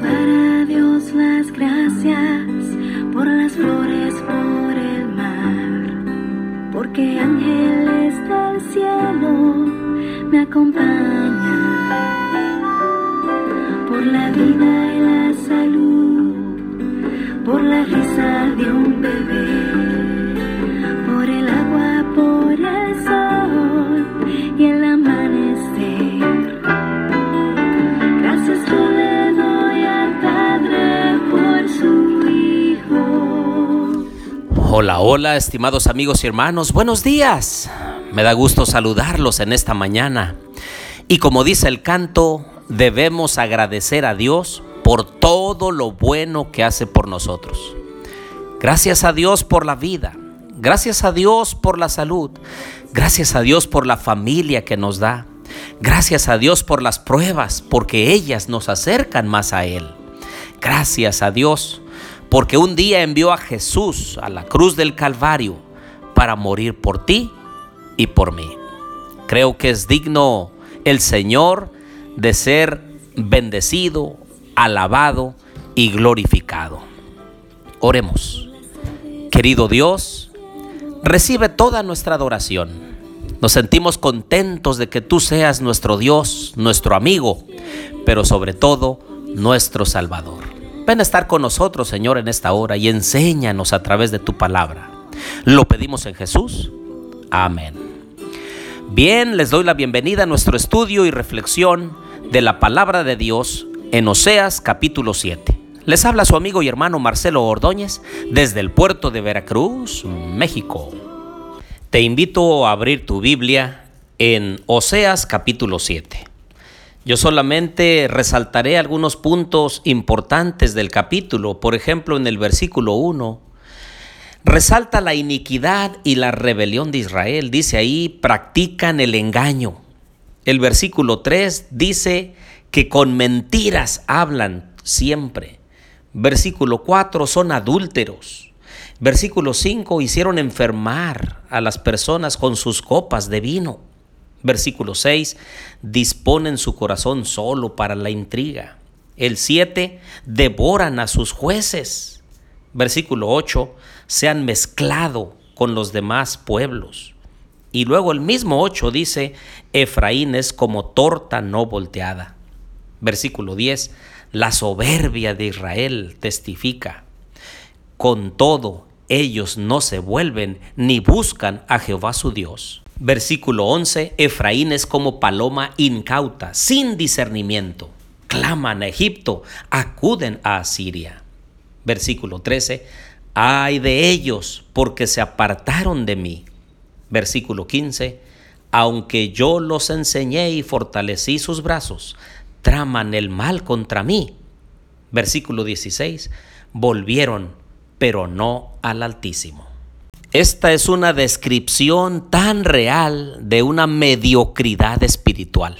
dar a Dios las gracias por las flores, por el mar, porque ángeles del cielo me acompañan, por la vida y la salud, por la risa de un bebé. Hola, hola, estimados amigos y hermanos, buenos días. Me da gusto saludarlos en esta mañana. Y como dice el canto, debemos agradecer a Dios por todo lo bueno que hace por nosotros. Gracias a Dios por la vida. Gracias a Dios por la salud. Gracias a Dios por la familia que nos da. Gracias a Dios por las pruebas, porque ellas nos acercan más a Él. Gracias a Dios porque un día envió a Jesús a la cruz del Calvario para morir por ti y por mí. Creo que es digno el Señor de ser bendecido, alabado y glorificado. Oremos. Querido Dios, recibe toda nuestra adoración. Nos sentimos contentos de que tú seas nuestro Dios, nuestro amigo, pero sobre todo nuestro Salvador. Ven a estar con nosotros, Señor, en esta hora y enséñanos a través de tu palabra. Lo pedimos en Jesús. Amén. Bien, les doy la bienvenida a nuestro estudio y reflexión de la palabra de Dios en Oseas capítulo 7. Les habla su amigo y hermano Marcelo Ordóñez desde el puerto de Veracruz, México. Te invito a abrir tu Biblia en Oseas capítulo 7. Yo solamente resaltaré algunos puntos importantes del capítulo. Por ejemplo, en el versículo 1, resalta la iniquidad y la rebelión de Israel. Dice ahí, practican el engaño. El versículo 3 dice que con mentiras hablan siempre. Versículo 4 son adúlteros. Versículo 5 hicieron enfermar a las personas con sus copas de vino. Versículo 6, disponen su corazón solo para la intriga. El 7, devoran a sus jueces. Versículo 8, se han mezclado con los demás pueblos. Y luego el mismo 8 dice, Efraín es como torta no volteada. Versículo 10, la soberbia de Israel testifica. Con todo, ellos no se vuelven ni buscan a Jehová su Dios. Versículo 11, Efraín es como paloma incauta, sin discernimiento. Claman a Egipto, acuden a Asiria. Versículo 13, ay de ellos, porque se apartaron de mí. Versículo 15, aunque yo los enseñé y fortalecí sus brazos, traman el mal contra mí. Versículo 16, volvieron, pero no al Altísimo. Esta es una descripción tan real de una mediocridad espiritual.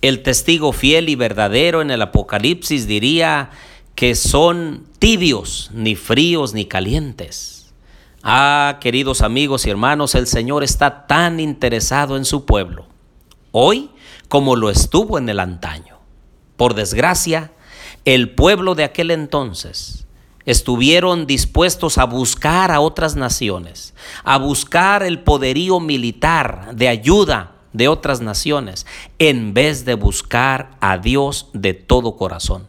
El testigo fiel y verdadero en el Apocalipsis diría que son tibios, ni fríos ni calientes. Ah, queridos amigos y hermanos, el Señor está tan interesado en su pueblo, hoy como lo estuvo en el antaño. Por desgracia, el pueblo de aquel entonces estuvieron dispuestos a buscar a otras naciones, a buscar el poderío militar de ayuda de otras naciones, en vez de buscar a Dios de todo corazón.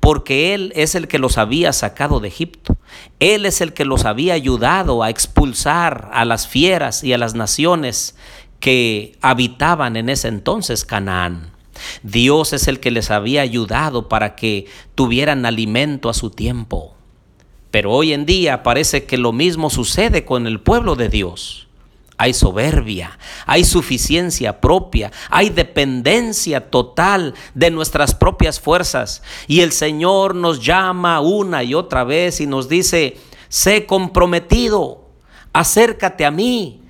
Porque Él es el que los había sacado de Egipto. Él es el que los había ayudado a expulsar a las fieras y a las naciones que habitaban en ese entonces Canaán. Dios es el que les había ayudado para que tuvieran alimento a su tiempo. Pero hoy en día parece que lo mismo sucede con el pueblo de Dios. Hay soberbia, hay suficiencia propia, hay dependencia total de nuestras propias fuerzas. Y el Señor nos llama una y otra vez y nos dice, sé comprometido, acércate a mí,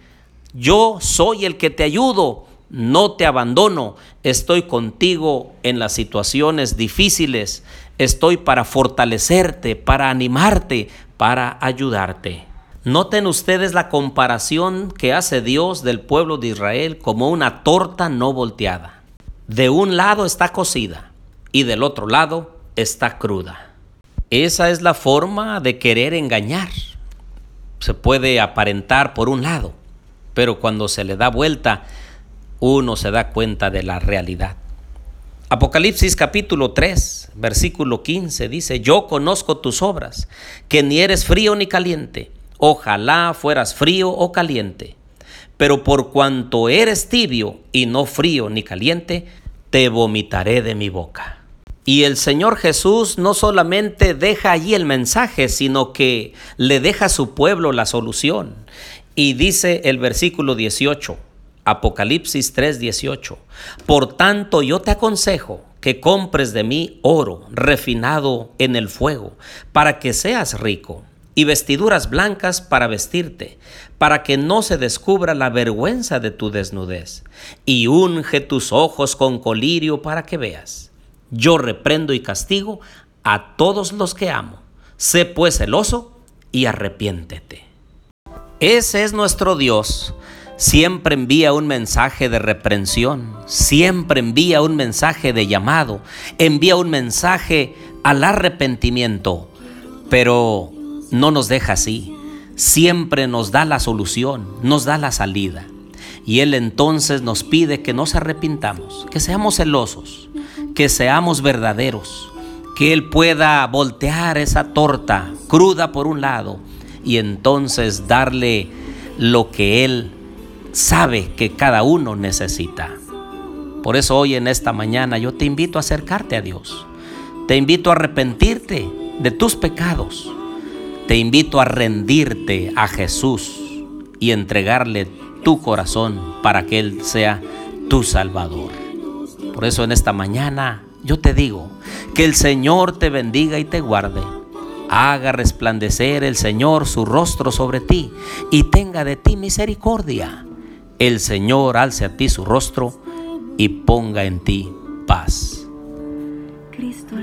yo soy el que te ayudo, no te abandono, estoy contigo en las situaciones difíciles, estoy para fortalecerte, para animarte, para ayudarte. Noten ustedes la comparación que hace Dios del pueblo de Israel como una torta no volteada. De un lado está cocida y del otro lado está cruda. Esa es la forma de querer engañar. Se puede aparentar por un lado, pero cuando se le da vuelta, uno se da cuenta de la realidad. Apocalipsis capítulo 3, versículo 15 dice, yo conozco tus obras, que ni eres frío ni caliente. Ojalá fueras frío o caliente. Pero por cuanto eres tibio y no frío ni caliente, te vomitaré de mi boca. Y el Señor Jesús no solamente deja allí el mensaje, sino que le deja a su pueblo la solución. Y dice el versículo 18, Apocalipsis 3:18, Por tanto yo te aconsejo que compres de mí oro refinado en el fuego, para que seas rico, y vestiduras blancas para vestirte, para que no se descubra la vergüenza de tu desnudez, y unge tus ojos con colirio para que veas. Yo reprendo y castigo a todos los que amo. Sé pues celoso y arrepiéntete. Ese es nuestro Dios. Siempre envía un mensaje de reprensión, siempre envía un mensaje de llamado, envía un mensaje al arrepentimiento, pero no nos deja así. Siempre nos da la solución, nos da la salida. Y Él entonces nos pide que nos arrepintamos, que seamos celosos, que seamos verdaderos, que Él pueda voltear esa torta cruda por un lado y entonces darle lo que Él sabe que cada uno necesita. Por eso hoy en esta mañana yo te invito a acercarte a Dios. Te invito a arrepentirte de tus pecados. Te invito a rendirte a Jesús y entregarle tu corazón para que Él sea tu Salvador. Por eso en esta mañana yo te digo, que el Señor te bendiga y te guarde. Haga resplandecer el Señor su rostro sobre ti y tenga de ti misericordia. El Señor alce a ti su rostro y ponga en ti paz. Cristo